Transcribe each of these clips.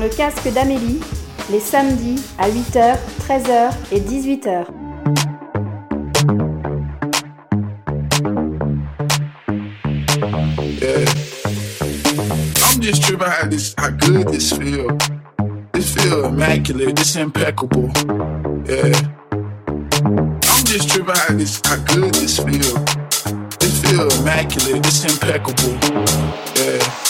le casque d'Amélie, les samedis à 8h, 13h et 18h. Yeah. I'm just tripping how this, how good this feel. This feel immaculate, this impeccable. Yeah. I'm just tripping how this, how good this feel. This feel immaculate, this impeccable. Yeah.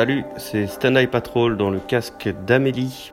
Salut, c'est Stand Patrol dans le casque d'Amélie.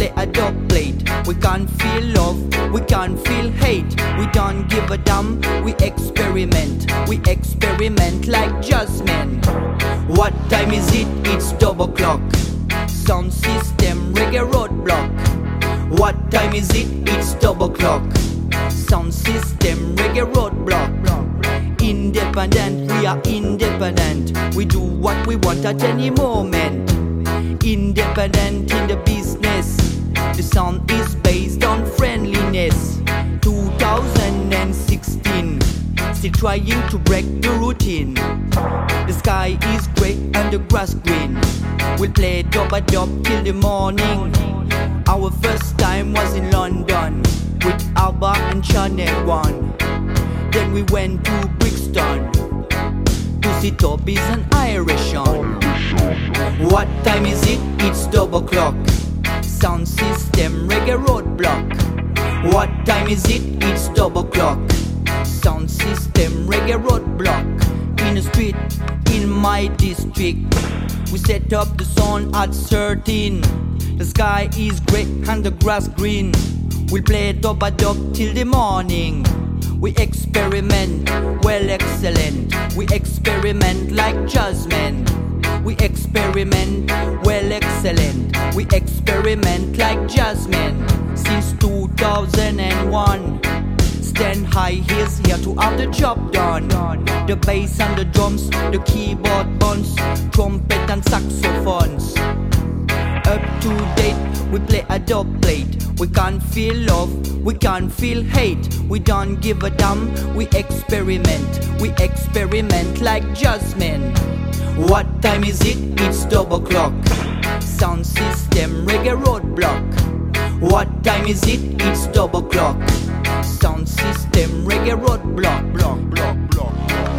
play a dub plate. We can't feel love, we can't feel hate. We don't give a damn, we experiment. We experiment like jazzmen. What time is it? It's double clock. Sound system, reggae roadblock. What time is it? It's double clock. Sound system, reggae roadblock independent, we are independent. We do what we want at any moment. Independent in the business. The sound is based on friendliness. 2016, still trying to break the routine. The sky is grey and the grass green. We'll play dub a dub till the morning. Our first time was in London with Alba and Channel One. Then we went to Brixton to see Toby's and Irish on. What time is it? It's double clock. Sound system reggae roadblock. What time is it? It's double clock. Sound system reggae roadblock. In the street, in my district, we set up the sound at 13. The sky is grey and the grass green. We'll play dub a dub till the morning. We experiment, well excellent. We experiment like jazzmen. We experiment, well excellent. We experiment like jazzmen since 2001. Stand high, he's here to have the job done. The bass and the drums, the keyboard buns, trumpet and saxophones. Up to date, we play a dub plate. We can't feel love, we can't feel hate. We don't give a damn, we experiment. We experiment like jazzmen. What time is it? It's double clock. Sound system, reggae roadblock. What time is it? It's double clock. Sound system, reggae roadblock. Block, block, block. to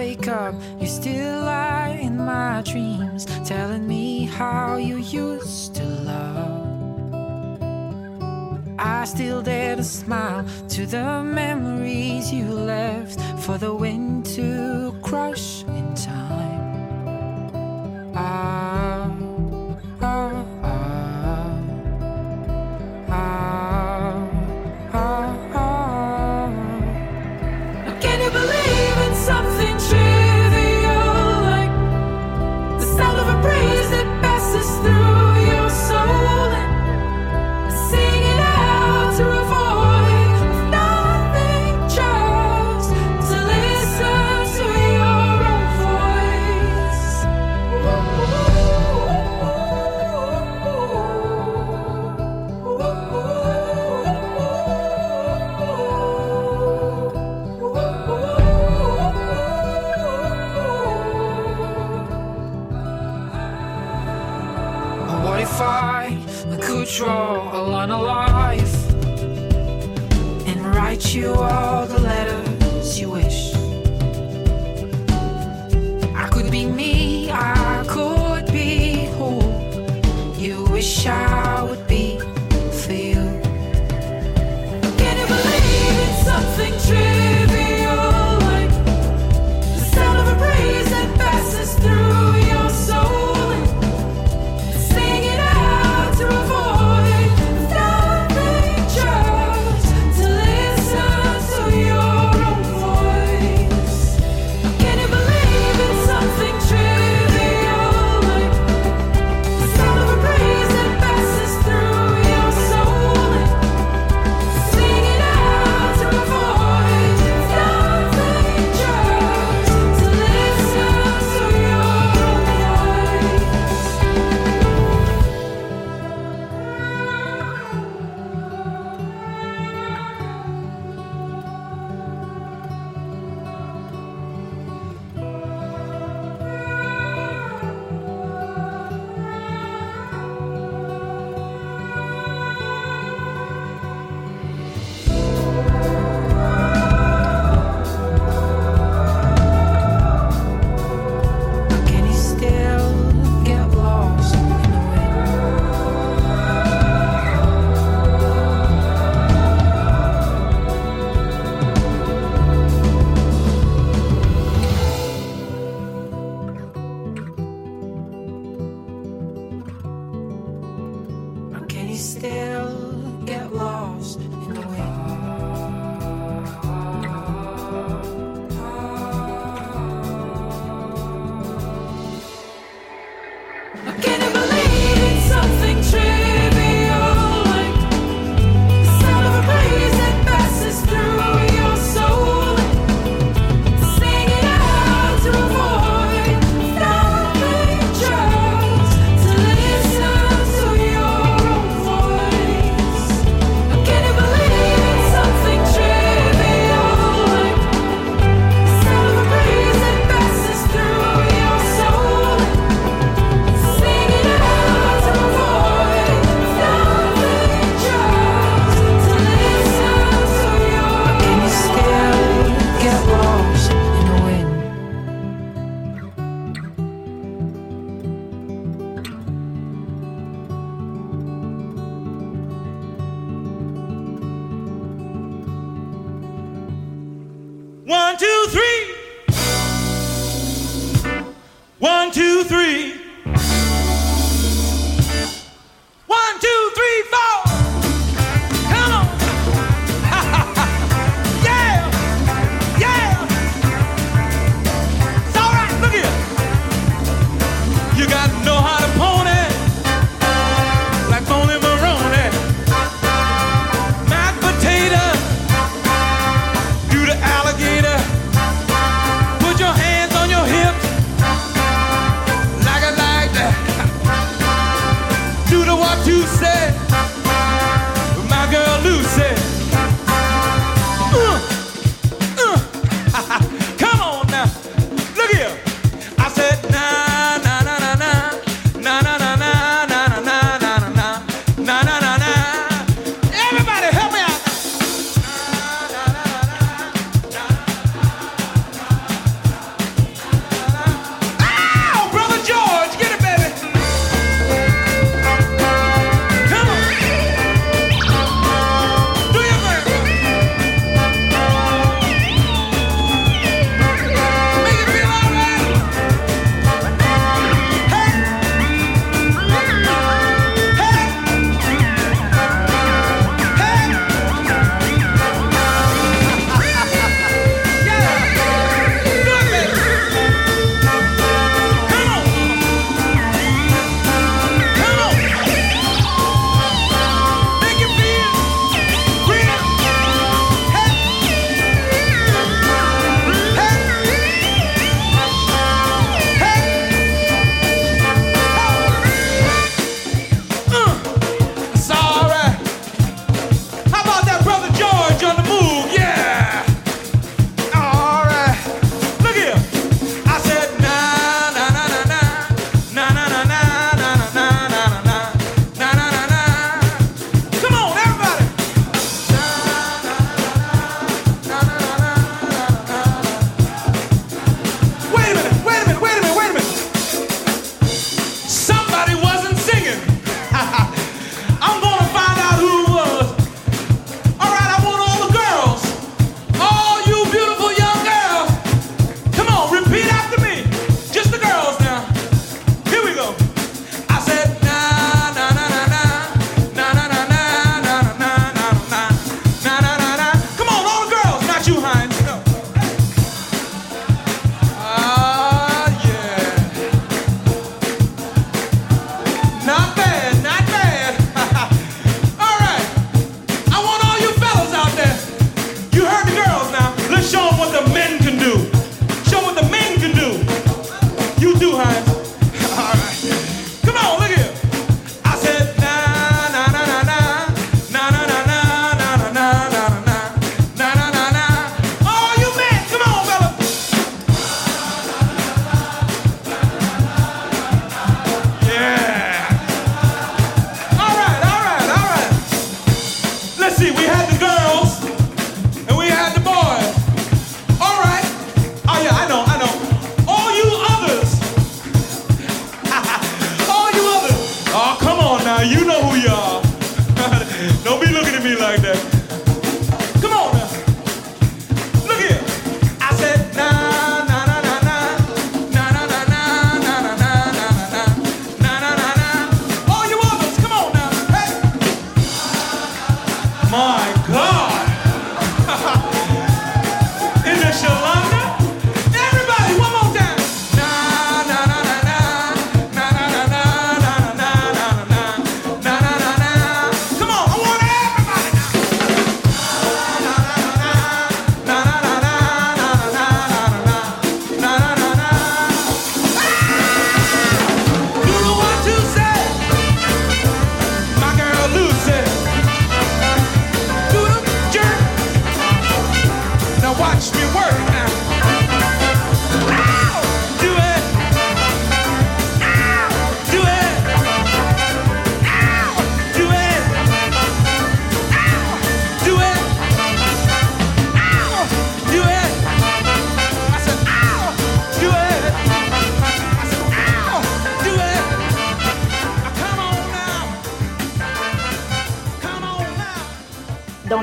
wake up, you still lie in my dreams, telling me how you used to love. I still dare to smile to the memories you left for the wind to crush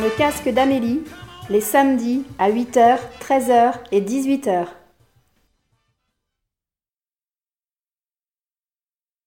le casque d'Amélie les samedis à 8h, 13h et 18h.